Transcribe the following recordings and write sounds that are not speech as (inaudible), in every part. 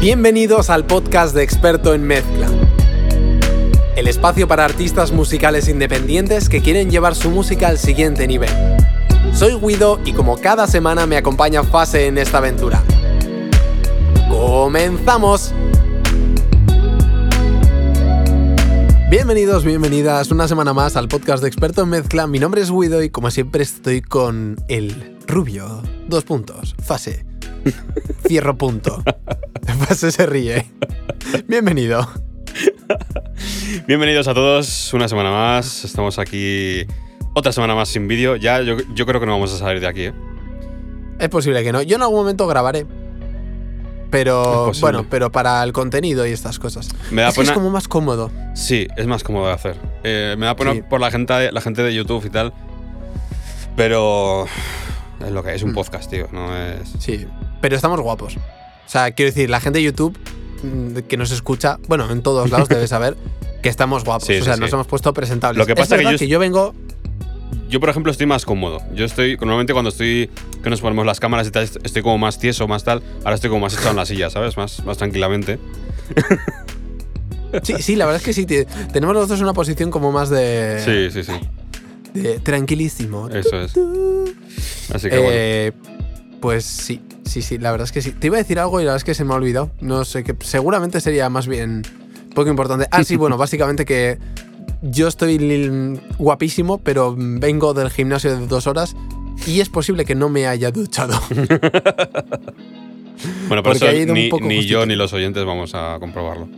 Bienvenidos al podcast de Experto en Mezcla. El espacio para artistas musicales independientes que quieren llevar su música al siguiente nivel. Soy Guido y como cada semana me acompaña Fase en esta aventura. ¡Comenzamos! Bienvenidos, bienvenidas una semana más al podcast de Experto en Mezcla. Mi nombre es Guido y como siempre estoy con el rubio. Dos puntos. Fase. (laughs) Cierro punto. Fase se ríe. Bienvenido. Bienvenidos a todos, una semana más. Estamos aquí otra semana más sin vídeo. Ya yo, yo creo que no vamos a salir de aquí. ¿eh? Es posible que no. Yo en algún momento grabaré. Pero bueno, pero para el contenido y estas cosas. Me da es, como más cómodo. Sí, es más cómodo de hacer. Eh, me da pena Sí. por la gente, la gente de YouTube y tal. Pero es lo que es un Mm. podcast, tío. No es. Sí. Pero estamos guapos. O sea, quiero decir, la gente de YouTube mm, que nos escucha, bueno, en todos lados debe (laughs) saber que estamos guapos. Sí, o sea, sí. nos hemos puesto presentables. Lo que Es pasa que yo- que yo vengo. Yo, por ejemplo, estoy más cómodo. Yo estoy, normalmente cuando estoy, que nos ponemos las cámaras y tal, estoy como más tieso, más tal. Ahora estoy como más echado en la silla, ¿sabes? Más, más tranquilamente. Sí, sí, la verdad es que sí. te- Tenemos los dos una posición como más de. Sí, sí, sí. de tranquilísimo. Eso es. Así que bueno. Pues sí, sí, sí, la verdad es que sí. Te iba a decir algo y la verdad es que se me ha olvidado. No sé, que seguramente sería más bien poco importante. Ah, sí, bueno, básicamente que yo estoy guapísimo, pero vengo del gimnasio de dos horas y es posible que no me haya duchado. (laughs) Bueno, por porque eso ni, yo ni los oyentes vamos a comprobarlo.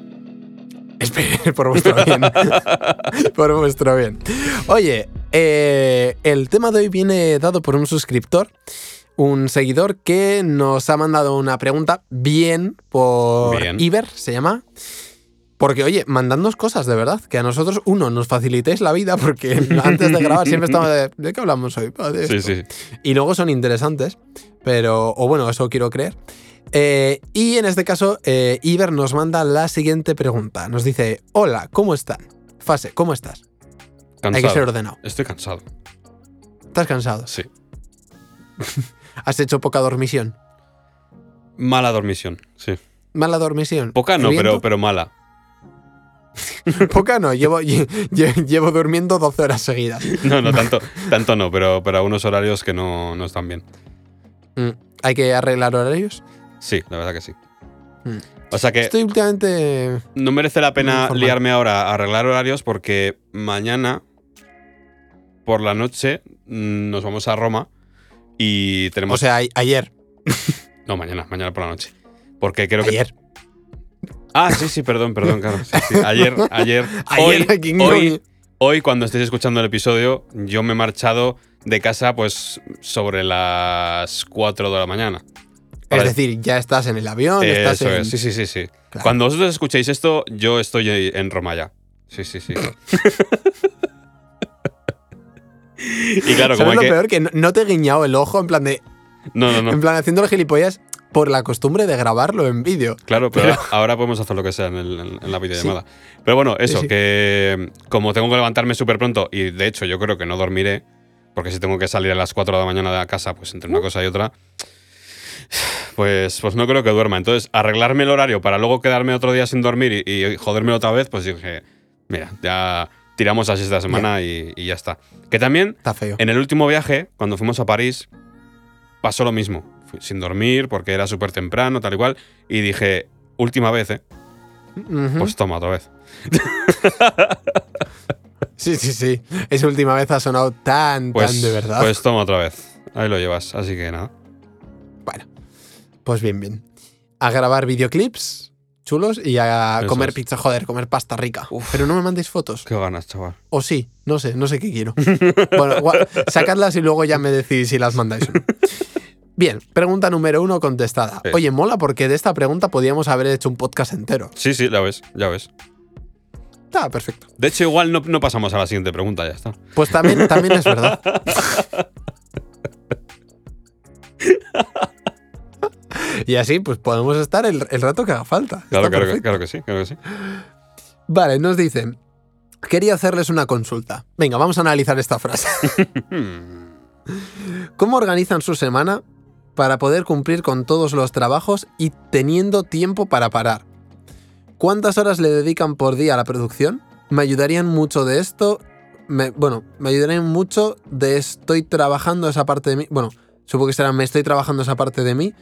Espere, (laughs) por vuestro bien. (laughs) por vuestro bien. Oye, eh, el tema de hoy viene dado por un suscriptor, un seguidor que nos ha mandado una pregunta bien por Bien. Iber, se llama. Porque, oye, mandadnos cosas de verdad, que a nosotros, uno, nos facilitéis la vida, porque (laughs) antes de grabar siempre estamos de, ¿de qué hablamos hoy? De Sí, esto". sí. Y luego son interesantes, pero, o bueno, eso quiero creer. Eh, y en este caso, eh, Iber nos manda la siguiente pregunta. Nos dice, hola, ¿cómo están? Fase, ¿cómo estás? Cansado. Hay que ser ordenado. Estoy cansado. ¿Estás cansado? Sí. (laughs) ¿Has hecho poca dormición? Mala dormición, sí. ¿Mala dormición? Poca no, pero, pero mala. (laughs) Poca no, llevo, (laughs) lle- lle- llevo durmiendo 12 horas seguidas. (laughs) No, no, tanto, tanto no, pero, pero a unos horarios que no, no están bien. Mm, ¿Hay que arreglar horarios? Sí, la verdad que sí. Mm. O sea que Estoy últimamente... no merece la pena Informal. liarme ahora a arreglar horarios porque mañana por la noche nos vamos a Roma y tenemos... O sea, ayer. (laughs) no, mañana, mañana por la noche. Porque creo que... Ayer. Ah, sí, sí, perdón, perdón, claro. sí, sí. Ayer, ayer. (laughs) Ayer, hoy, hoy, hoy, cuando estéis escuchando el episodio, yo me he marchado de casa pues sobre las 4 de la mañana. Es decir, ya estás en el avión, estás Eso en... es, sí, sí, sí, sí. Claro. Cuando vosotros escuchéis esto, yo estoy en Roma ya. Sí, sí, sí. (laughs) y claro, como ¿Sabes hay lo que... peor? Que no, te he guiñado el ojo en plan de... No, no, no. En plan, haciendo el gilipollas por la costumbre de grabarlo en vídeo. Claro, pero, Pero- ahora podemos hacer lo que sea en, el- en- la videollamada. Pero bueno, eso, Sí, que como tengo que levantarme súper pronto y de hecho yo creo que no dormiré, porque si tengo que salir a las 4 de la mañana de la casa, pues entre una cosa y otra, pues, pues no creo que duerma. Entonces, arreglarme el horario para luego quedarme otro día sin dormir y, y joderme otra vez, pues dije, mira, ya tiramos así esta semana y, y ya está. Que también Está feo. en el último viaje, cuando fuimos a París, pasó lo mismo. Fui sin dormir porque era súper temprano, tal y cual. Y dije, última vez, ¿eh? Pues toma otra vez. (laughs) sí, sí, sí. Esa última vez ha sonado tan, Pues, tan de verdad. pues toma otra vez. Ahí lo llevas. Así que nada. bueno, pues bien, bien. A grabar videoclips chulos y a Eso comer es. pizza, joder, comer pasta rica. Uf. Pero no me mandéis fotos. Qué ganas, chaval. O sí, no sé, no sé qué quiero. (laughs) bueno, sacadlas y luego ya me decís si las mandáis o no. Bien, pregunta número uno contestada. Eh. Oye, mola porque de esta pregunta podíamos haber hecho un podcast entero. Sí, sí, ya ves, ya ves. Está perfecto. De hecho, igual no, no pasamos a la siguiente pregunta, ya está. Pues también, también es verdad. (laughs) y así, pues podemos estar el, el rato que haga falta. Claro, claro, que, claro que sí, claro que sí. Vale, nos dicen. Quería hacerles una consulta. Venga, vamos a analizar esta frase. (laughs) ¿Cómo organizan su semana para poder cumplir con todos los trabajos y teniendo tiempo para parar? ¿Cuántas horas le dedican por día a la producción? Me ayudarían mucho de esto. me- bueno, me ayudarían mucho de estoy trabajando esa parte de mí. Bueno, supongo que será me estoy trabajando esa parte de mí.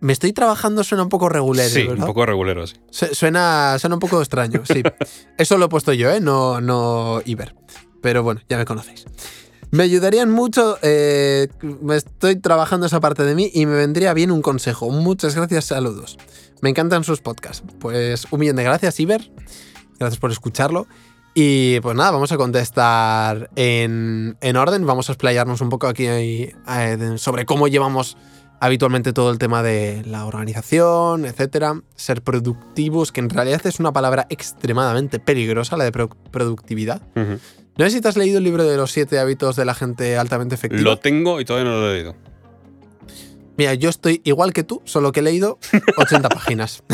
Me estoy trabajando suena un poco regular, Sí, ¿verdad? un poco regulero, sí. Su- Suena, suena un poco extraño, sí. (laughs) Eso lo he puesto yo, ¿eh? No, no Iber. Pero bueno, ya me conocéis. Me ayudarían mucho. eh, me estoy trabajando esa parte de mí y me vendría bien un consejo. Muchas gracias, saludos. Me encantan sus podcasts. Pues un millón de gracias, Iber. Gracias por escucharlo. Y pues nada, vamos a contestar en, en orden. Vamos a explayarnos un poco aquí eh, sobre cómo llevamos habitualmente todo el tema de la organización, etcétera, ser productivos, que en realidad es una palabra extremadamente peligrosa, la de pro- productividad. No sé si te has leído el libro de los siete hábitos de la gente altamente efectiva. Lo tengo y todavía no lo he leído. Mira, yo estoy igual que tú, solo que he leído (laughs) 80 páginas. (laughs)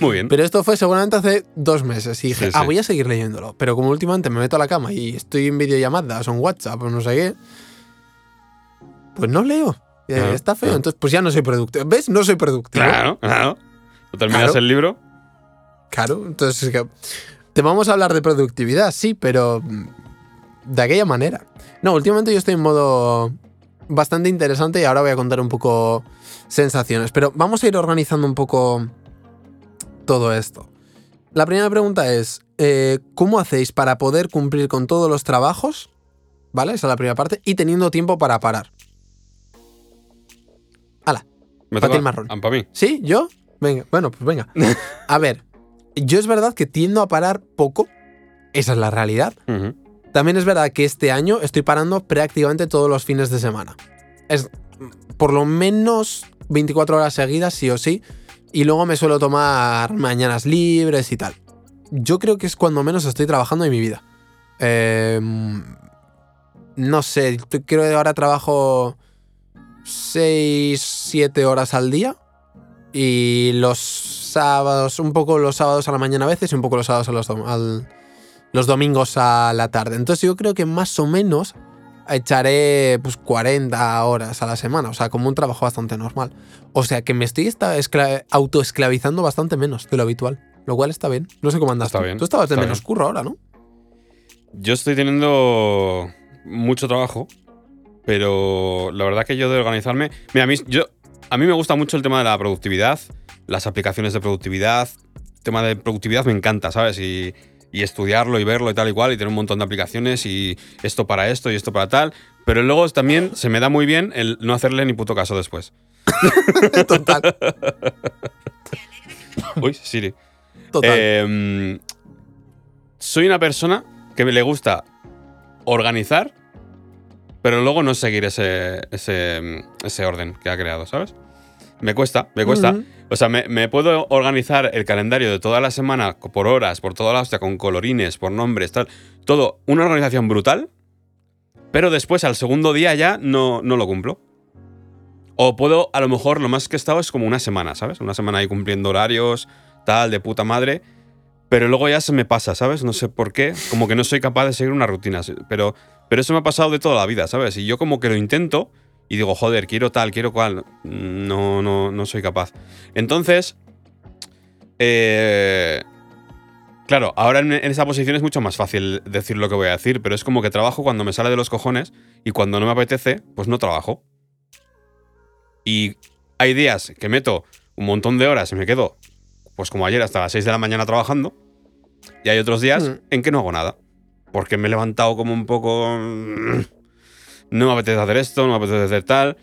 Muy bien. Pero esto fue seguramente hace dos meses y dije, Sí, ah, voy a seguir leyéndolo. Pero como últimamente me meto a la cama y estoy en videollamadas o en WhatsApp o no sé qué, pues no leo. Eh, Claro, Está feo, claro. entonces pues ya no soy productivo. ¿Ves? No soy productivo. Claro, claro. ¿No terminas Claro. el libro? Claro, entonces es que te vamos a hablar de productividad, sí, pero mm, de aquella manera. No, últimamente yo estoy en modo bastante interesante y ahora voy a contar un poco sensaciones, pero vamos a ir organizando un poco todo esto. La primera pregunta es, eh, ¿cómo hacéis para poder cumplir con todos los trabajos? ¿Vale? Esa es la primera parte. Y teniendo tiempo para parar. Me Pa' ti toca- el marrón. Ah, pa' mí. ¿Sí? ¿Yo? Venga, bueno, pues venga. (laughs) A ver, yo es verdad que tiendo a parar poco. Esa es la realidad. También es verdad que este año estoy parando prácticamente todos los fines de semana. Es por lo menos 24 horas seguidas, sí o sí. Y luego me suelo tomar mañanas libres y tal. Yo creo que es cuando menos estoy trabajando en mi vida. Eh, no sé, creo que ahora trabajo 6, 7 horas al día. Y los sábados, un poco los sábados a la mañana a veces y un poco los sábados a los, dom- al- los domingos a la tarde. Entonces yo creo que más o menos echaré pues 40 horas a la semana, o sea, como un trabajo bastante normal. O sea, que me estoy autoesclavizando bastante menos de lo habitual, lo cual está bien. No sé cómo andas Está tú. bien, Tú estabas de menos bien. curro ahora, ¿no? Yo estoy teniendo mucho trabajo, pero la verdad que yo de organizarme. Mira, a mí, yo, a mí me gusta mucho el tema de la productividad, las aplicaciones de productividad. El tema de productividad me encanta, ¿sabes? Y, y estudiarlo y verlo y tal y cual, y tener un montón de aplicaciones y esto para esto y esto para tal. Pero luego también se me da muy bien el no hacerle ni puto caso después. (laughs) total, Uy, Siri. total. Eh, soy una persona que me le gusta organizar, pero luego no seguir ese, ese, ese orden que ha creado, ¿sabes? Me cuesta, me cuesta. O sea, me, me puedo organizar el calendario de toda la semana por horas, por toda la hostia, con colorines, por nombres, tal. Todo, una organización brutal, pero después al segundo día ya no, no lo cumplo. O puedo, a lo mejor, lo más que he estado es como una semana, ¿sabes? Una semana ahí cumpliendo horarios, tal, de puta madre. Pero luego ya se me pasa, ¿sabes? No sé por qué. Como que no soy capaz de seguir una rutina. Pero, pero eso me ha pasado de toda la vida, ¿sabes? Y yo como que lo intento y digo, joder, quiero tal, quiero cual. No, no, no soy capaz. Entonces, eh, claro, ahora en, en esa posición es mucho más fácil decir lo que voy a decir, pero es como que trabajo cuando me sale de los cojones y cuando no me apetece, pues no trabajo. Y hay días que meto un montón de horas y me quedo, pues como ayer, hasta las 6 de la mañana trabajando. Y hay otros días Mm. en que no hago nada. Porque me he levantado como un poco... mm, No me apetece hacer esto, no me apetece hacer tal.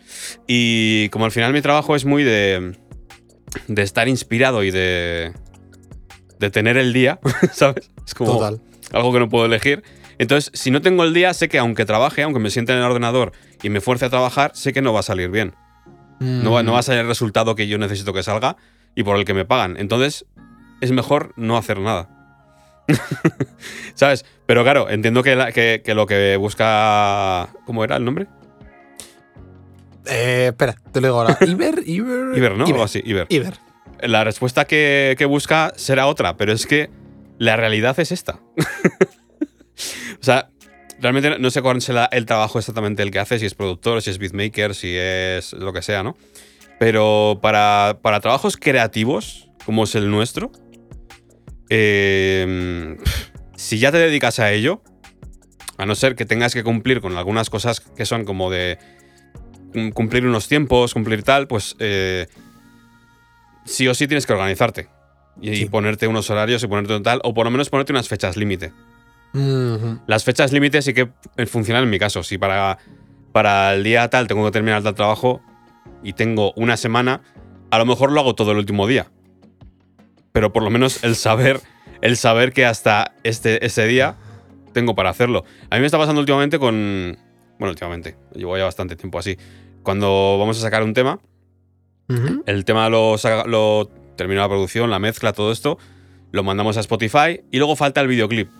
Y como al final mi trabajo es muy de, de estar inspirado y de, de tener el día, (laughs) ¿sabes? Es como Total. algo que no puedo elegir. Entonces, si no tengo el día, sé que aunque trabaje, aunque me siente en el ordenador y me fuerce a trabajar, sé que no va a salir bien. No va, no va a salir el resultado que yo necesito que salga y por el que me pagan. Entonces, es mejor no hacer nada. (laughs) ¿Sabes? Pero claro, entiendo que, la- que- que lo que busca. ¿Cómo era el nombre? Eh, espera, te lo digo ahora. (laughs) Iber, Iber. Iber, ¿no? Iber. Así, Iber. Iber. La respuesta que, que busca será otra, pero es que la realidad es esta. (laughs) o sea, realmente no sé cuál es la- el trabajo exactamente el que hace, si es productor, si es beatmaker, si es lo que sea, ¿no? Pero para, para trabajos creativos, como es el nuestro, eh, si ya te dedicas a ello, a no ser que tengas que cumplir con algunas cosas que son como de cum- cumplir unos tiempos, cumplir tal, pues eh, sí o sí tienes que organizarte. Y, Sí. ponerte unos horarios y ponerte un tal, o por lo menos ponerte unas fechas límite. Las fechas límite sí que eh, funcionan en mi caso. Si para, para el día tal tengo que terminar tal trabajo y tengo una semana, a lo mejor lo hago todo el último día. Pero por lo menos el saber, el saber que hasta este, ese día tengo para hacerlo. A mí me está pasando últimamente con. Bueno, últimamente, llevo ya bastante tiempo así. Cuando vamos a sacar un tema, el tema lo, saca- lo termina la producción, la mezcla, todo esto, lo mandamos a Spotify y luego falta el videoclip.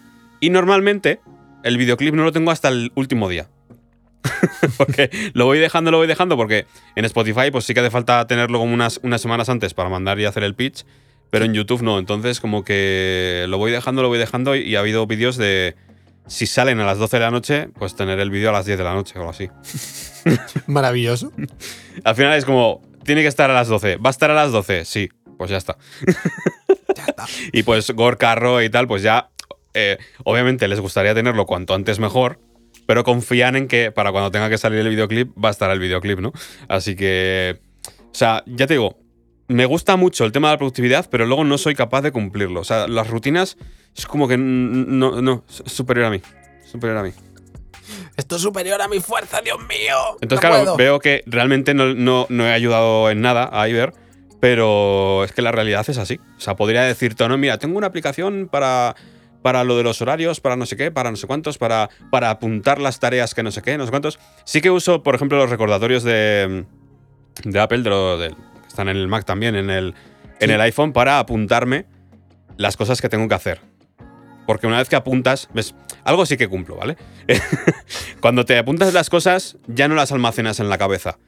Y normalmente el videoclip no lo tengo hasta el último día. (laughs) porque lo voy dejando, lo voy dejando, porque en Spotify pues sí que hace falta tenerlo como unas, unas semanas antes para mandar y hacer el pitch, pero en YouTube no. Entonces como que lo voy dejando, lo voy dejando y ha habido vídeos de... Si salen a las 12 de la noche, pues tener el vídeo a las 10 de la noche o algo así. (laughs) Maravilloso. (laughs) Al final es como, tiene que estar a las 12. ¿Va a estar a las 12? Sí, pues ya está. Ya está. Y pues Gore Carro y tal, pues ya, eh, obviamente les gustaría tenerlo cuanto antes mejor, pero confían en que para cuando tenga que salir el videoclip va a estar el videoclip, ¿no? Así que, o sea, ya te digo, me gusta mucho el tema de la productividad, pero luego no soy capaz de cumplirlo. O sea, las rutinas es como que no, no, es superior a mí. Superior a mí. Esto es superior a mi fuerza, Dios mío. Entonces, No claro, puedo. veo que realmente no, no- no he ayudado en nada a Iber, pero es que la realidad es así. O sea, podría decirte, no, mira, tengo una aplicación para, para lo de los horarios, para no sé qué, para no sé cuántos, para, para apuntar las tareas que no sé qué, no sé cuántos. Sí que uso, por ejemplo, los recordatorios de, de Apple, de lo- que están en el Mac también, en el, en el iPhone, para apuntarme las cosas que tengo que hacer. Porque una vez que apuntas, ves, algo sí que cumplo, ¿vale? (laughs) Cuando te apuntas las cosas, ya no las almacenas en la cabeza.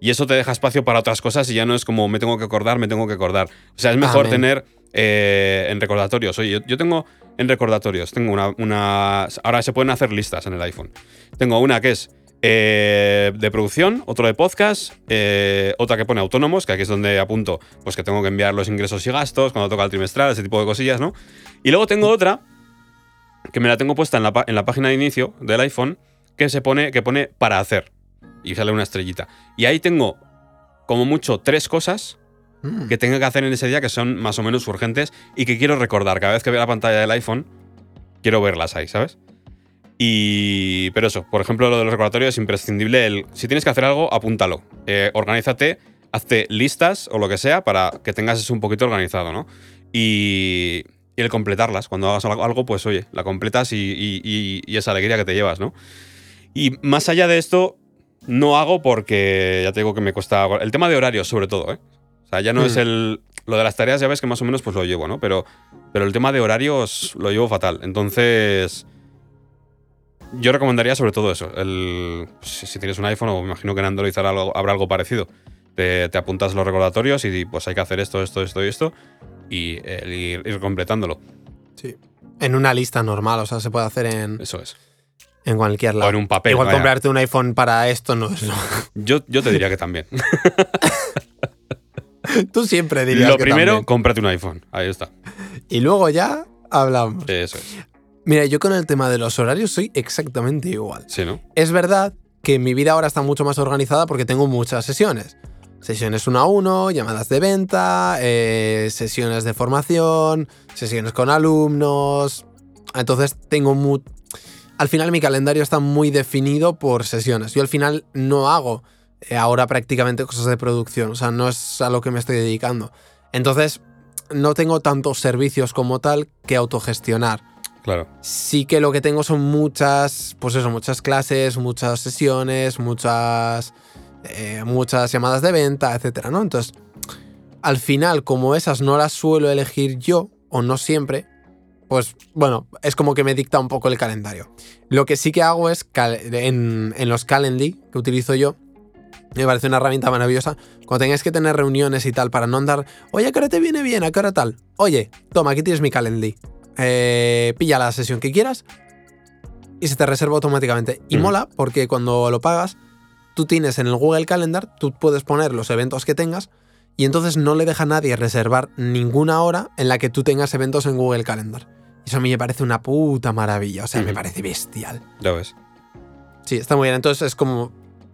Y eso te deja espacio para otras cosas y ya no es como me tengo que acordar, me tengo que acordar. O sea, es mejor Amén. tener eh, en recordatorios. Oye, yo, yo tengo en recordatorios, tengo una, una. Ahora se pueden hacer listas en el iPhone. Tengo una que es eh, de producción, otro de podcast, eh, otra que pone autónomos, que aquí es donde apunto pues que tengo que enviar los ingresos y gastos, cuando toca el trimestral, ese tipo de cosillas, ¿no? Y luego tengo otra que me la tengo puesta en la, en la página de inicio del iPhone, que se pone, que pone para hacer. Y sale una estrellita. Y ahí tengo, como mucho, tres cosas Que tengo que hacer en ese día que son más o menos urgentes y que quiero recordar. Cada vez que veo la pantalla del iPhone, quiero verlas ahí, ¿sabes? Y. Pero eso, por ejemplo, lo de los recordatorios es imprescindible. El, si tienes que hacer algo, apúntalo. Eh, organízate, hazte listas o lo que sea para que tengas eso un poquito organizado, ¿no? Y. y el completarlas. Cuando hagas algo- pues oye, la completas y, y- y- y esa alegría que te llevas, ¿no? Y más allá de esto, no hago porque ya te digo que me cuesta. El tema de horarios, sobre todo, ¿eh? O sea, ya no Mm. es el. Lo de las tareas, ya ves que más o menos pues lo llevo, ¿no? Pero, pero el tema de horarios lo llevo fatal. Entonces. Yo recomendaría sobre todo eso. El, si, si tienes un iPhone, o me imagino que en Android habrá algo, habrá algo parecido. Te, te apuntas los recordatorios y pues hay que hacer esto, esto, esto y esto. Y el ir, ir completándolo. Sí. En una lista normal, o sea, se puede hacer en, Eso es. en cualquier O lado. en un papel. Igual vaya. comprarte un iPhone para esto no es. Yo, yo te diría que también. (laughs) (laughs) Tú siempre dirías Lo que primero, también. cómprate un iPhone. Ahí está. Y luego ya hablamos. Eso es. Mira, yo con el tema de los horarios soy exactamente igual. Sí, ¿no? Es verdad que mi vida ahora está mucho más organizada porque tengo muchas sesiones. Sesiones uno a uno, llamadas de venta, eh, sesiones de formación, sesiones con alumnos. Entonces tengo mu- Al final mi calendario está muy definido por sesiones. Yo al final no hago ahora prácticamente cosas de producción. O sea, no es a lo que me estoy dedicando. Entonces no tengo tantos servicios como tal que autogestionar Claro. sí que lo que tengo son muchas, pues eso, muchas clases, muchas sesiones, muchas, eh, muchas llamadas de venta, etcétera, ¿no? Entonces, al final, como esas no las suelo elegir yo, o no siempre, pues bueno, es como que me dicta un poco el calendario. Lo que sí que hago es, en, en los Calendly que utilizo yo, me parece una herramienta maravillosa. Cuando tengáis que tener reuniones y tal, para no andar, oye, ¿a qué hora te viene bien? ¿A qué hora tal? Oye, toma, aquí tienes mi Calendly. Eh, pilla la sesión que quieras y se te reserva automáticamente. Y mola porque cuando lo pagas, tú tienes en el Google Calendar, tú puedes poner los eventos que tengas y entonces no le deja a nadie reservar ninguna hora en la que tú tengas eventos en Google Calendar. Y eso a mí me parece una puta maravilla, o sea, me parece bestial. Ya ves. Sí, está muy bien. Entonces es como.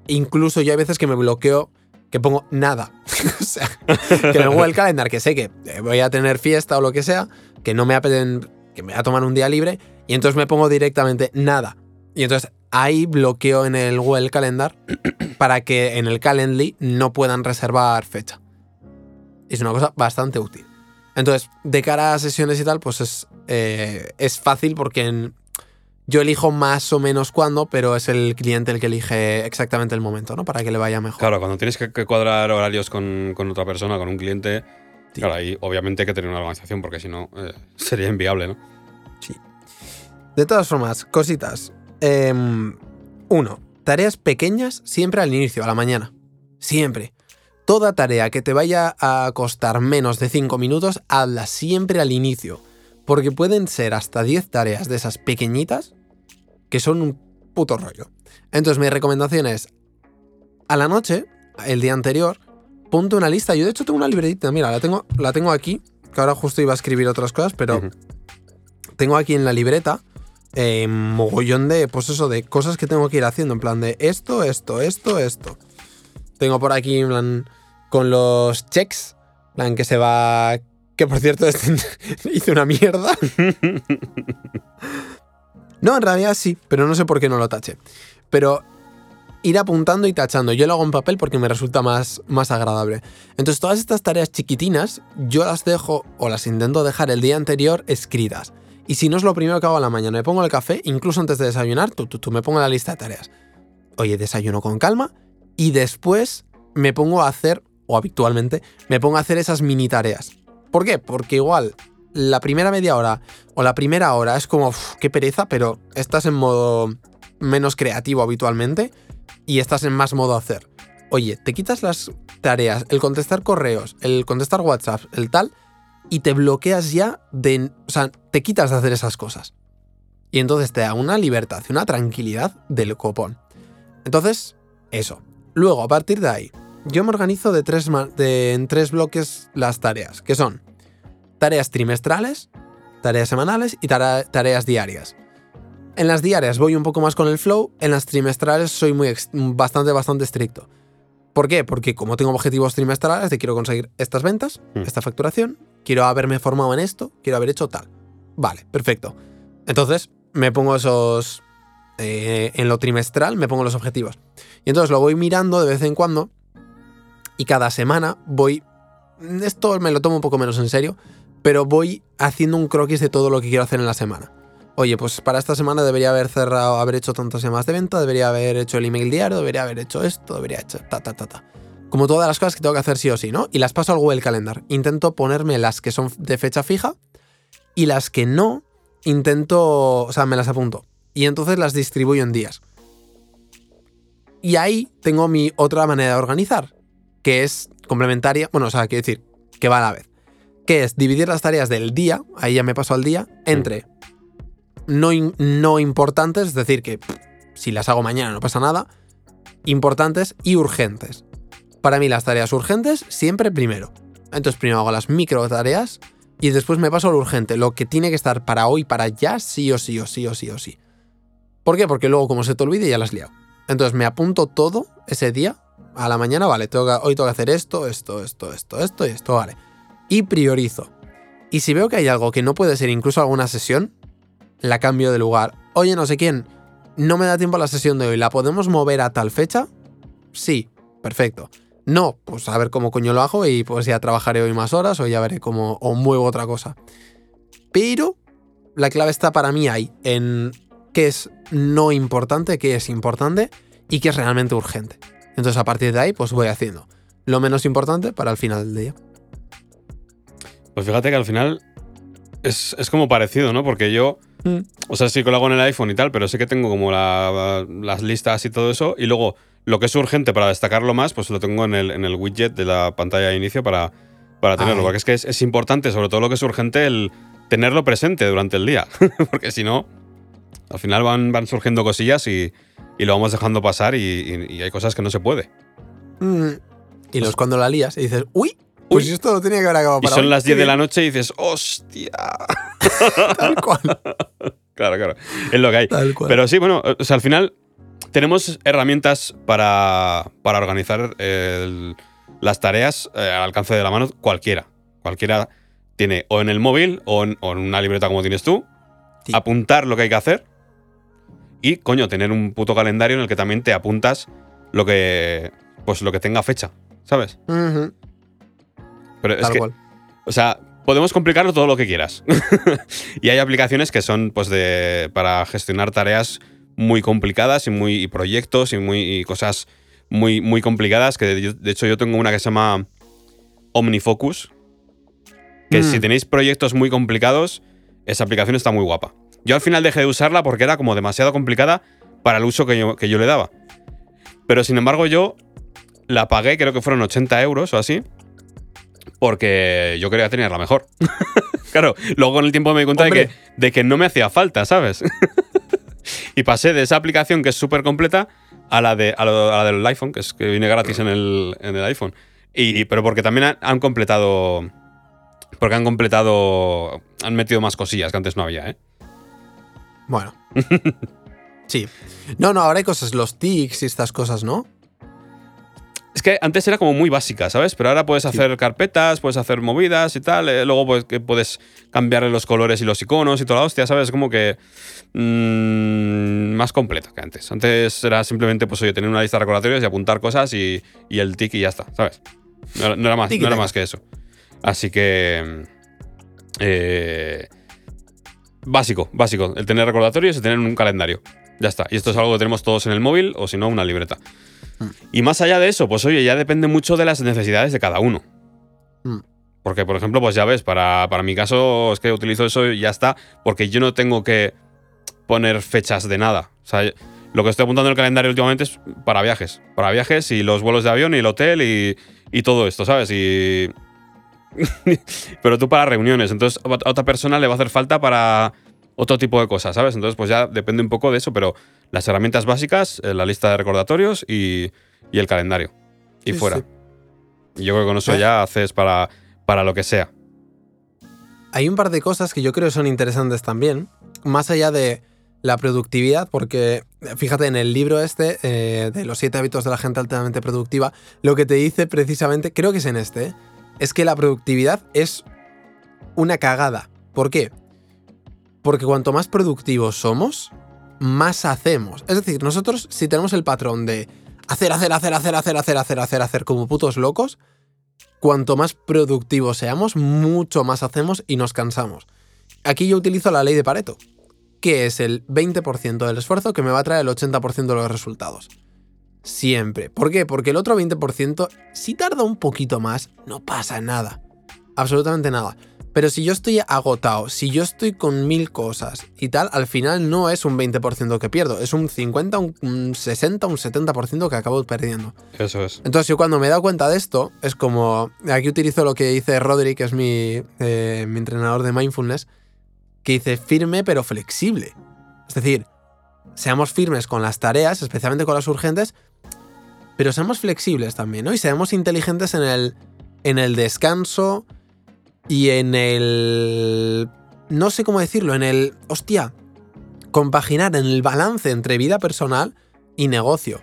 Incluso yo hay veces que me bloqueo que pongo nada. (laughs) o sea, que en el Google Calendar, que sé que eh, voy a tener fiesta o lo que sea, que no me apeten, que me voy a tomar un día libre, y entonces me pongo directamente nada. Y entonces ahí bloqueo en el Google Calendar (clears throat) para que en el Calendly no puedan reservar fecha. Es una cosa bastante útil. Entonces, de cara a sesiones y tal, pues es, eh, es fácil porque en- yo elijo más o menos cuándo, pero es el cliente el que elige exactamente el momento, ¿no? Para que le vaya mejor. Claro, cuando tienes que, que cuadrar horarios con, con otra persona, con un cliente, Sí. claro, ahí obviamente hay que tener una organización porque si no eh, (laughs) sería inviable, ¿no? De todas formas, cositas. Em, uno, tareas pequeñas siempre al inicio, a la mañana. Siempre. Toda tarea que te vaya a costar menos de 5 minutos, hazla siempre al inicio. Porque pueden ser hasta 10 tareas de esas pequeñitas que son un puto rollo. Entonces, mi recomendación es, a la noche, el día anterior, ponte una lista. Yo, de hecho, tengo una libretita, mira, la tengo, la tengo aquí, que ahora justo iba a escribir otras cosas, pero tengo aquí en la libreta eh, mogollón de, pues eso, de cosas que tengo que ir haciendo, en plan de esto, esto, esto, esto. Tengo por aquí, en plan, con los checks, en plan que se va... Que por cierto, (laughs) este hice una mierda. (laughs) No, en realidad sí, pero no sé por qué no lo taché. Pero ir apuntando y tachando. Yo lo hago en papel porque me resulta más, más agradable. Entonces, todas estas tareas chiquitinas, yo las dejo o las intento dejar el día anterior escritas. Y si no es lo primero que hago a la mañana, me pongo el café, incluso antes de desayunar, tú, tú, tú, me pongo la lista de tareas. Oye, desayuno con calma y después me pongo a hacer, o habitualmente, me pongo a hacer esas mini tareas. ¿Por qué? Porque igual la primera media hora o la primera hora es como, "Uf, qué pereza, pero estás en modo menos creativo habitualmente y estás en más modo hacer. Oye, te quitas las tareas, el contestar correos, el contestar WhatsApp, el tal, y te bloqueas ya de... O sea, te quitas de hacer esas cosas. Y entonces te da una libertad y una tranquilidad del copón. Entonces, eso. Luego, a partir de ahí, yo me organizo de tres, de- en tres bloques las tareas, que son tareas trimestrales, tareas semanales y tareas diarias. En las diarias voy un poco más con el flow, en las trimestrales soy muy bastante, bastante estricto. ¿Por qué? Porque como tengo objetivos trimestrales de quiero conseguir estas ventas, Mm. esta facturación, quiero haberme formado en esto, quiero haber hecho tal. Vale, perfecto. Entonces me pongo esos... eh, en lo trimestral me pongo los objetivos. Y entonces lo voy mirando de vez en cuando y cada semana voy... Esto me lo tomo un poco menos en serio, pero voy haciendo un croquis de todo lo que quiero hacer en la semana. Oye, pues para esta semana debería haber cerrado, haber hecho tantas llamadas de venta, debería haber hecho el email diario, debería haber hecho esto, debería hecho ta, ta, ta, ta. Como todas las cosas que tengo que hacer sí o sí, ¿no? Y las paso al Google Calendar. Intento ponerme las que son de fecha fija y las que no, intento, o sea, me las apunto. Y entonces las distribuyo en días. Y ahí tengo mi otra manera de organizar, que es complementaria, bueno, o sea, quiero decir, que va a la vez. Que es dividir las tareas del día, ahí ya me paso al día, entre no, no importantes, es decir, que si las hago mañana no pasa nada, importantes y urgentes. Para mí las tareas urgentes siempre primero. Entonces primero hago las micro tareas y después me paso a lo urgente, lo que tiene que estar para hoy, para ya, sí o sí o sí o sí o sí. ¿Por qué? Porque luego como se te olvide ya las liado. Entonces me apunto todo ese día, a la mañana, vale, hoy tengo que hacer esto, esto, esto, esto, esto y esto, vale. Y priorizo. Y si veo que hay algo que no puede ser incluso alguna sesión, la cambio de lugar. Oye, no sé quién, no me da tiempo a la sesión de hoy, ¿la podemos mover a tal fecha? Sí, perfecto. No, pues a ver cómo coño lo hago y pues ya trabajaré hoy más horas o ya veré cómo o muevo otra cosa. Pero la clave está para mí ahí, en qué es no importante, qué es importante y qué es realmente urgente. Entonces a partir de ahí pues voy haciendo lo menos importante para el final del día. Pues fíjate que al final es, es como parecido, ¿no? Porque yo, Mm. o sea, sí que lo hago en el iPhone y tal, pero sí que tengo como la- las listas y todo eso. Y luego lo que es urgente para destacarlo más, pues lo tengo en el, en el widget de la pantalla de inicio para, para tenerlo. Ahí. Porque es que es, es importante, sobre todo lo que es urgente, el tenerlo presente durante el día. (laughs) Porque si no, Al final van, van surgiendo cosillas y, y lo vamos dejando pasar y, y- y hay cosas que no se puede. Mm. Y luego es cuando la lías y dices, uy, pues Uy. esto lo tenía que haber acabado Y para son hoy". las 10 de la noche y dices, hostia. (laughs) Tal cual. (laughs) Claro, claro. Es lo que hay. Tal cual. Pero sí, bueno, o sea, al final tenemos herramientas para, para organizar el- las tareas eh, al alcance de la mano cualquiera. Cualquiera tiene o en el móvil o en, o en una libreta como tienes tú, Sí. apuntar lo que hay que hacer y, coño, tener un puto calendario en el que también te apuntas lo que, pues, lo que tenga fecha, ¿sabes? Ujú, Pero es que, cual. o sea, podemos complicarlo todo lo que quieras. (laughs) y hay aplicaciones que son pues de para gestionar tareas muy complicadas y muy y proyectos y muy y cosas muy muy complicadas que de hecho yo tengo una que se llama OmniFocus que Mm. si tenéis proyectos muy complicados esa aplicación está muy guapa. Yo al final dejé de usarla porque era como demasiado complicada para el uso que yo, que yo le daba. Pero sin embargo yo la pagué, creo que fueron 80 euros o así, porque yo quería tenerla mejor. (laughs) claro, luego con el tiempo me di cuenta de que, de que no me hacía falta, ¿sabes? (laughs) y pasé de esa aplicación que es súper completa a la, de, a, lo- a la del iPhone, que es que viene gratis en el, en el iPhone. Y, pero porque también han, han completado. Porque han completado. Han metido más cosillas que antes no había, ¿eh? Bueno. (laughs) sí. No, no, ahora hay cosas, los tics y estas cosas, ¿no? Es que antes era como muy básica, ¿sabes? Pero ahora puedes hacer carpetas, puedes hacer movidas y tal. eh, luego pues, que puedes cambiarle los colores y los iconos y toda la hostia, ¿sabes? Como que. mm, más completa que antes. Antes era simplemente, pues oye, tener una lista de recordatorios y apuntar cosas y, y el tic y ya está, ¿sabes? No, era- no era más, no era más que eso. Así que. eh, básico, básico. El tener recordatorios y tener un calendario. Ya está. Y esto es algo que tenemos todos en el móvil o si no, una libreta. Y más allá de eso, pues oye, ya depende mucho de las necesidades de cada uno. Mm. Porque, por ejemplo, pues ya ves, para, para mi caso es que utilizo eso y ya está, porque yo no tengo que poner fechas de nada. O sea, lo que estoy apuntando en el calendario últimamente es para viajes. Para viajes y los vuelos de avión y el hotel y, y todo esto, ¿sabes? Y... (laughs) Pero tú para reuniones. Entonces a otra persona le va a hacer falta para otro tipo de cosas, ¿sabes? Entonces pues ya depende un poco de eso, pero las herramientas básicas, eh, la lista de recordatorios y, y el calendario. Y Sí, fuera. sí. Y yo creo que con eso ¿Eh? ya haces para, para lo que sea. Hay un par de cosas que yo creo son interesantes también, más allá de la productividad, porque fíjate, en el libro este, eh, de los siete hábitos de la gente altamente productiva, lo que te dice precisamente, creo que es en este, ¿eh? es que la productividad es una cagada. ¿Por qué? Porque cuanto más productivos somos, más hacemos. Es decir, nosotros si tenemos el patrón de hacer, hacer, hacer, hacer, hacer, hacer, hacer, hacer, hacer como putos locos, cuanto más productivos seamos, mucho más hacemos y nos cansamos. Aquí yo utilizo la ley de Pareto, que es el 20% del esfuerzo que me va a traer el 80% de los resultados. Siempre. ¿Por qué? Porque el otro 20%, si tarda un poquito más, no pasa nada. Absolutamente nada. Pero si yo estoy agotado, si yo estoy con mil cosas y tal, al final no es un 20% que pierdo, es un 50, un un 60, un 70% que acabo perdiendo. Eso es. Entonces yo cuando me he dado cuenta de esto, es como, aquí utilizo lo que dice Rodri, que es mi, eh, mi entrenador de mindfulness, que dice firme pero flexible. Es decir, seamos firmes con las tareas, especialmente con las urgentes, pero seamos flexibles también, ¿no? Y seamos inteligentes en el, en el descanso y en el... No sé cómo decirlo, en el... Hostia, compaginar en el balance entre vida personal y negocio.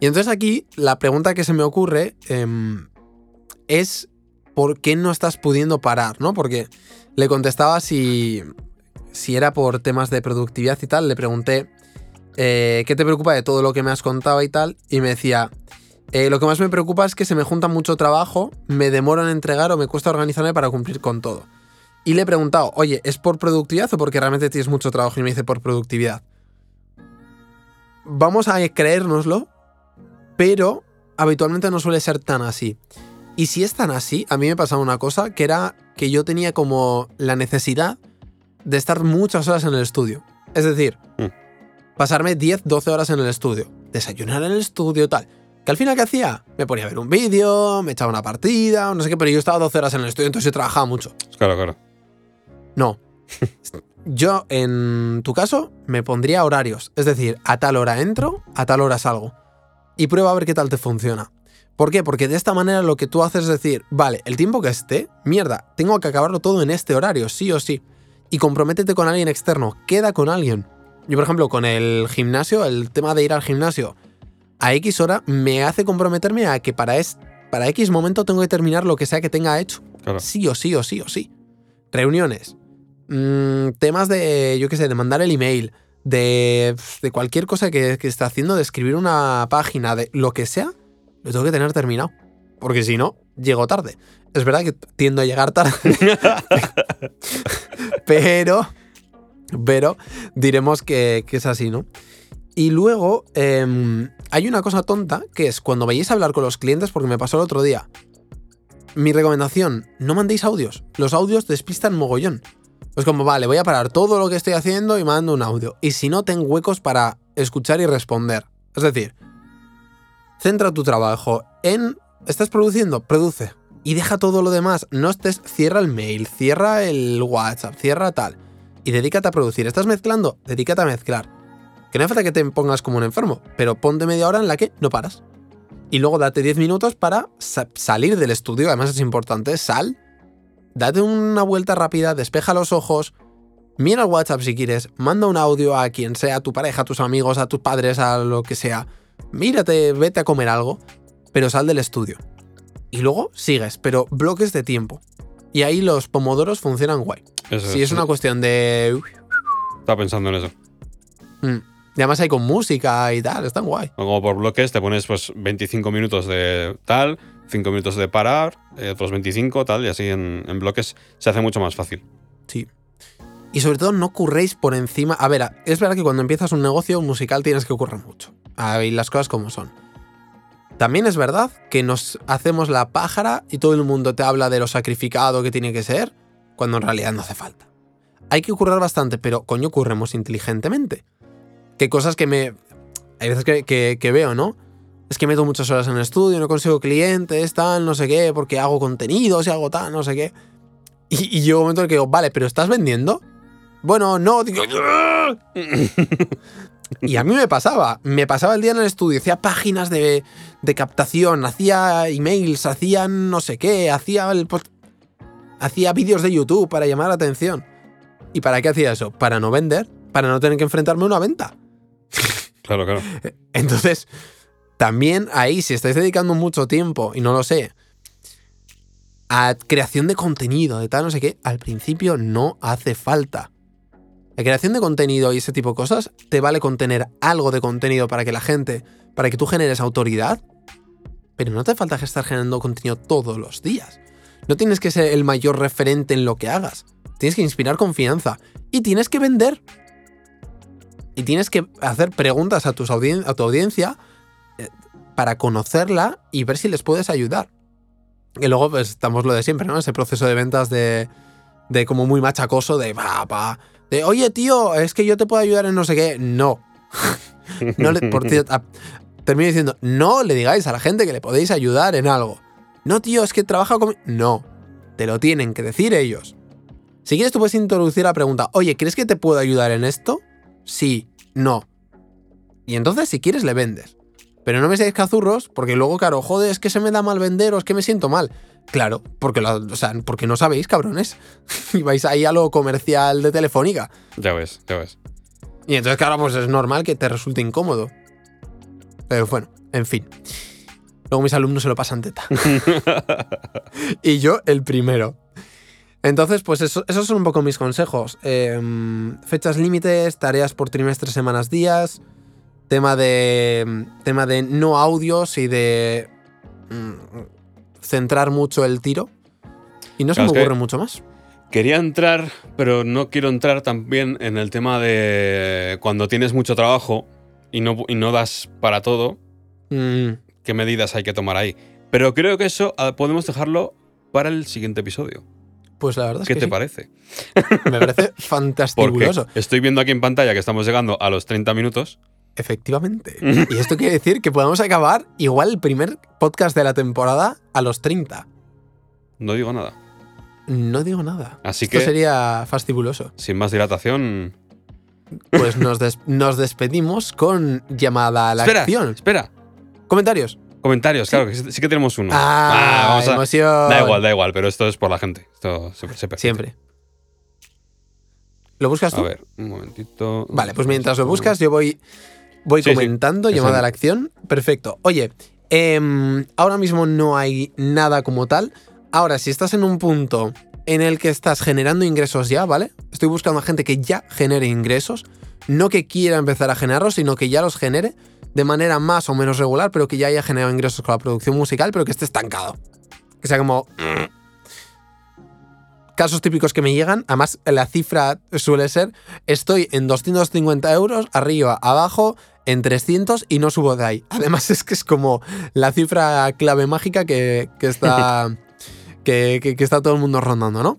Y entonces aquí la pregunta que se me ocurre em, es ¿por qué no estás pudiendo parar? ¿no? Porque le contestaba si, si era por temas de productividad y tal, le pregunté eh, ¿qué te preocupa de todo lo que me has contado y tal? Y me decía, "Eh, lo que más me preocupa es que se me junta mucho trabajo, me demoro en entregar o me cuesta organizarme para cumplir con todo. Y le he preguntado, oye, ¿es por productividad o porque realmente tienes mucho trabajo? Y me dice por productividad. Vamos a creérnoslo, pero habitualmente no suele ser tan así. Y si es tan así, a mí me pasaba una cosa, que era que yo tenía como la necesidad de estar muchas horas en el estudio. Es decir, Mm. pasarme 10, 12 horas en el estudio, desayunar en el estudio, tal. Que al final, ¿qué hacía? Me ponía a ver un vídeo, me echaba una partida, no sé qué, pero yo estaba 12 horas en el estudio, entonces yo trabajaba mucho. Claro, claro. No. (laughs) yo, en tu caso, me pondría horarios. Es decir, a tal hora entro, a tal hora salgo. Y prueba a ver qué tal te funciona. ¿Por qué? Porque de esta manera lo que tú haces es decir, vale, el tiempo que esté, mierda, tengo que acabarlo todo en este horario, sí o sí. Y comprométete con alguien externo, queda con alguien. Yo, por ejemplo, con el gimnasio, el tema de ir al gimnasio a X hora me hace comprometerme a que para, es, para X momento tengo que terminar lo que sea que tenga hecho. Claro. Sí o sí o sí o sí. Reuniones. Mm, temas de, yo qué sé, de mandar el email, de, de cualquier cosa que, que esté haciendo, de escribir una página, de lo que sea, lo tengo que tener terminado. Porque si no, llego tarde. Es verdad que tiendo a llegar tarde. (laughs) pero, pero diremos que, que es así, ¿no? Y luego em, hay una cosa tonta que es cuando vayáis a hablar con los clientes, porque me pasó el otro día. Mi recomendación, no mandéis audios. Los audios despistan mogollón. Pues como, vale, voy a parar todo lo que estoy haciendo y mando un audio. Y si no, ten huecos para escuchar y responder. Es decir, centra tu trabajo en... ¿Estás produciendo? Produce. Y deja todo lo demás. No estés... Cierra el mail, cierra el WhatsApp, cierra tal. Y dedícate a producir. ¿Estás mezclando? Dedícate a mezclar. Que no hace falta que te pongas como un enfermo, pero ponte media hora en la que no paras. Y luego date 10 minutos para sa- salir del estudio, además es importante, sal, date una vuelta rápida, despeja los ojos, mira el WhatsApp si quieres, manda un audio a quien sea, a tu pareja, a tus amigos, a tus padres, a lo que sea. Mírate, vete a comer algo, pero sal del estudio. Y luego sigues, pero bloques de tiempo. Y ahí los pomodoros funcionan guay. Eso Si es una cuestión de... Estaba pensando en eso. Mm. Y además hay con música y tal, están guay. Como por bloques te pones pues 25 minutos de tal, 5 minutos de parar, eh, otros 25, tal, y así en, en bloques se hace mucho más fácil. Sí. Y sobre todo no curréis por encima. A ver, es verdad que cuando empiezas un negocio musical tienes que currar mucho. Ahí las cosas como son. También es verdad que nos hacemos la pájara y todo el mundo te habla de lo sacrificado que tiene que ser, cuando en realidad no hace falta. Hay que currar bastante, pero coño, curremos inteligentemente. Que cosas que me. Hay veces que, que- veo, ¿no? Es que meto muchas horas en el estudio, no consigo clientes, tal, no sé qué, porque hago contenidos y hago tal, no sé qué. Y, y llega un momento en el que digo, vale, pero ¿estás vendiendo? Bueno, no, digo. (laughs) Y a mí me pasaba, me pasaba el día en el estudio, hacía páginas de, de captación, hacía emails, hacía no sé qué, hacía el hacía vídeos de YouTube para llamar la atención. ¿Y para qué hacía eso? Para no vender, para no tener que enfrentarme a una venta. Claro, claro. (laughs) Entonces, también ahí, si estáis dedicando mucho tiempo, y no lo sé, a creación de contenido, de tal, no sé qué, al principio no hace falta. La creación de contenido y ese tipo de cosas, te vale con tener algo de contenido para que la gente, para que tú generes autoridad, pero no te falta estar generando contenido todos los días. No tienes que ser el mayor referente en lo que hagas. Tienes que inspirar confianza y tienes que vender. Y tienes que hacer preguntas a, a tu audiencia eh, para conocerla y ver si les puedes ayudar. Y luego pues estamos lo de siempre, ¿no? Ese proceso de ventas de, de como muy machacoso, de va, va, de oye tío, es que yo te puedo ayudar en no sé qué. No. (laughs) no le, a- termino diciendo, no le digáis a la gente que le podéis ayudar en algo. No, tío, es que trabaja con... No, te lo tienen que decir ellos. Si quieres, tú puedes introducir la pregunta, oye, ¿crees que te puedo ayudar en esto? Sí, no. Y entonces, si quieres, le vendes. Pero no me seáis cazurros, porque luego, claro, joder, es que se me da mal vender o es que me siento mal. Claro, porque, lo- o sea, porque no sabéis, cabrones. (laughs) y vais ahí a lo comercial de Telefónica. Ya ves, ya ves. Y entonces, claro, pues es normal que te resulte incómodo. Pero bueno, en fin. Luego mis alumnos se lo pasan teta. (laughs) y yo el primero. Entonces, pues eso- esos son un poco mis consejos. Em, fechas límites, tareas por trimestre, semanas, días. Tema de. Tema de no audios y de. mm, centrar mucho el tiro. Y no se me ocurre mucho más. Quería entrar, pero no quiero entrar también en el tema de cuando tienes mucho trabajo y no, y no das para todo, Mm, qué medidas hay que tomar ahí. Pero creo que eso ah, podemos dejarlo para el siguiente episodio. Pues la verdad es ¿Qué que te sí. parece? (laughs) me parece (laughs) fantastibuloso. estoy viendo aquí en pantalla que estamos llegando a los 30 minutos. Efectivamente. (laughs) Y esto quiere decir que podemos acabar igual el primer podcast de la temporada a los 30. No digo nada. No digo nada. Así Esto que- sería fastibuloso. Sin más dilatación. Pues nos, des- nos despedimos con llamada a la espera, acción. espera. Comentarios. Comentarios, claro, que sí que tenemos uno. Ah, vamos a- emoción. Da igual, da igual, pero esto es por la gente. Esto se, se. Siempre. ¿Lo buscas A tú? ver, un momentito. Vale, pues mientras lo buscas, yo voy, voy Sí, comentando, llamada a la acción. Perfecto. Oye, em, ahora mismo no hay nada como tal. Ahora, si estás en un punto en el que estás generando ingresos ya, ¿vale? Estoy buscando a gente que ya genere ingresos, no que quiera empezar a generarlos, sino que ya los genere de manera más o menos regular, pero que ya haya generado ingresos con la producción musical, pero que esté estancado. Que sea como... Casos típicos que me llegan, además la cifra suele ser, estoy en 250 euros, arriba, abajo, en 300 y no subo de ahí. (laughs) Además es que es como la cifra clave mágica que, que está, (laughs) que, que- que está todo el mundo rondando, ¿no?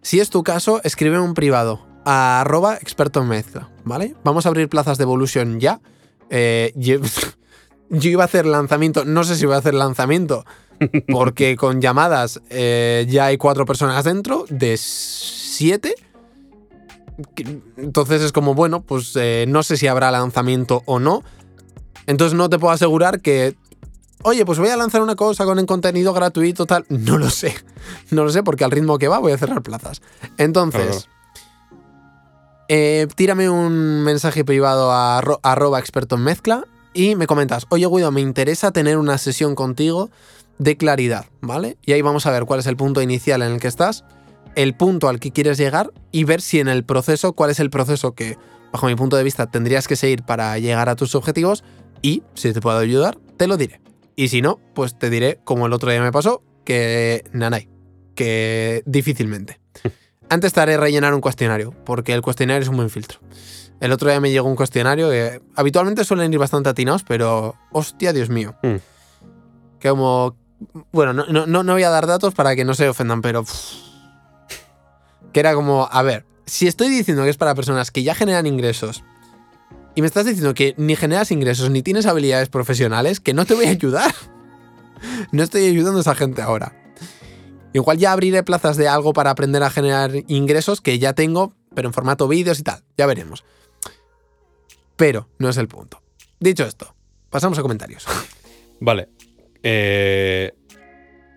Si es tu caso, escribe un privado a arroba experto en mezcla, ¿vale? Vamos a abrir plazas de Evolution ya. Eh, yo, (laughs) yo iba a hacer lanzamiento, no sé si voy a hacer lanzamiento, porque (laughs) con llamadas eh, ya hay cuatro personas dentro, de siete. Entonces es como, bueno, pues eh, no sé si habrá lanzamiento o no. Entonces no te puedo asegurar que, oye, pues voy a lanzar una cosa con el contenido gratuito, tal. No lo sé. (laughs) No lo sé porque al ritmo que va voy a cerrar plazas. Entonces, eh, tírame un mensaje privado a arro- arroba experto en mezcla y me comentas, oye Guido, me interesa tener una sesión contigo de claridad, ¿vale? Y ahí vamos a ver cuál es el punto inicial en el que estás, el punto al que quieres llegar y ver si en el proceso, cuál es el proceso que, bajo mi punto de vista, tendrías que seguir para llegar a tus objetivos y si te puedo ayudar, te lo diré. Y si no, pues te diré, como el otro día me pasó, que nanay, que difícilmente. Antes te haré rellenar un cuestionario, porque el cuestionario es un buen filtro. El otro día me llegó un cuestionario que habitualmente suelen ir bastante atinados, pero hostia, Dios mío. Mm. Que como... Bueno, no, no, no voy a dar datos para que no se ofendan, pero... pff, que era como, a ver, si estoy diciendo que es para personas que ya generan ingresos y me estás diciendo que ni generas ingresos ni tienes habilidades profesionales, que no te voy a ayudar. (laughs) No estoy ayudando a esa gente ahora. Igual ya abriré plazas de algo para aprender a generar ingresos que ya tengo, pero en formato vídeos y tal. Ya veremos. Pero no es el punto. Dicho esto, pasamos a comentarios. (laughs) Vale. Eh,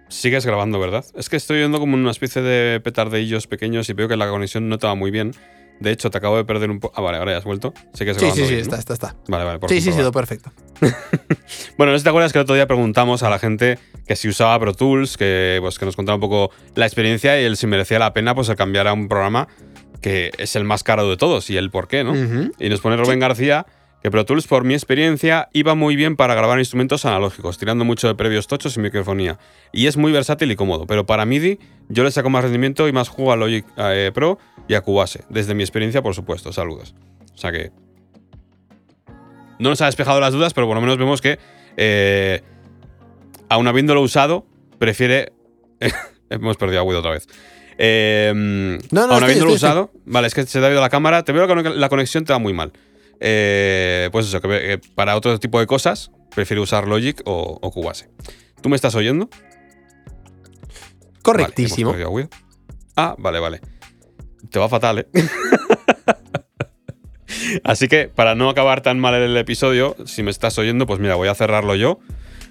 sigues grabando, ¿verdad? Es que estoy viendo como una especie de petardeillos pequeños y veo que la conexión no va muy bien. De hecho, te acabo de perder un poco. Ah, vale, ahora ya has vuelto. Sigues Sí, grabando. sí, sí, bien, ¿no? está, está, está. Vale, vale. por Sí, sí, sí, todo perfecto. (laughs) Bueno, no sé si te acuerdas que el otro día preguntamos a la gente que si usaba Pro Tools, que, pues, que nos contara un poco la experiencia y el si merecía la pena pues, el cambiar a un programa que es el más caro de todos y el por qué, ¿no? Y nos pone Rubén García que Pro Tools, por mi experiencia, iba muy bien para grabar instrumentos analógicos, tirando mucho de previos tochos y microfonía. Y es muy versátil y cómodo, pero para MIDI yo le saco más rendimiento y más jugo a Logic eh, Pro y a Cubase. Desde mi experiencia, por supuesto. Saludos. O sea que. No nos ha despejado las dudas, pero por lo menos vemos que, eh, aun habiéndolo usado, prefiere. (laughs) Hemos perdido a Guido otra vez. Eh, No, no, aun estoy, habiéndolo estoy, usado. Vale, es que se te ha ido la cámara. Te veo que la conexión te va muy mal. Eh, pues eso, que, que para otro tipo de cosas prefiere usar Logic o, o Cubase. ¿Tú me estás oyendo? Correctísimo. Vale. Ah, vale, vale. Te va fatal, ¿eh? (laughs) Así que, para no acabar tan mal el episodio, si me estás oyendo, pues mira, voy a cerrarlo yo.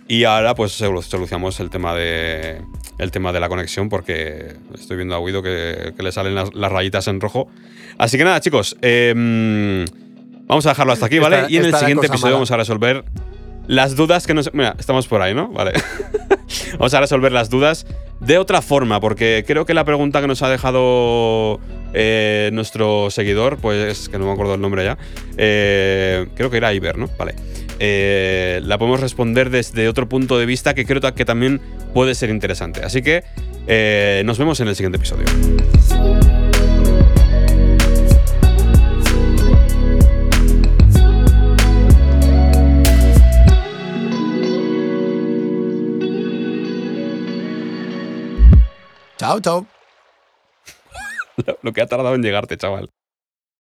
Y ahora, pues solu- solucionamos el tema de. El tema de la conexión, porque estoy viendo a Guido que, que le salen las, las rayitas en rojo. Así que nada, chicos. em, vamos a dejarlo hasta aquí, ¿vale? Y en el siguiente episodio mala. vamos a resolver las dudas que nos. Mira, estamos por ahí, ¿no? Vale. (laughs) Vamos a resolver las dudas de otra forma, porque creo que la pregunta que nos ha dejado eh, nuestro seguidor, pues que no me acuerdo el nombre ya, eh, creo que era Iber, ¿no? Vale. Eh, la podemos responder desde otro punto de vista que creo que también puede ser interesante. Así que nos vemos en el siguiente episodio. Chao, chao. (laughs) Lo que ha tardado en llegarte, chaval.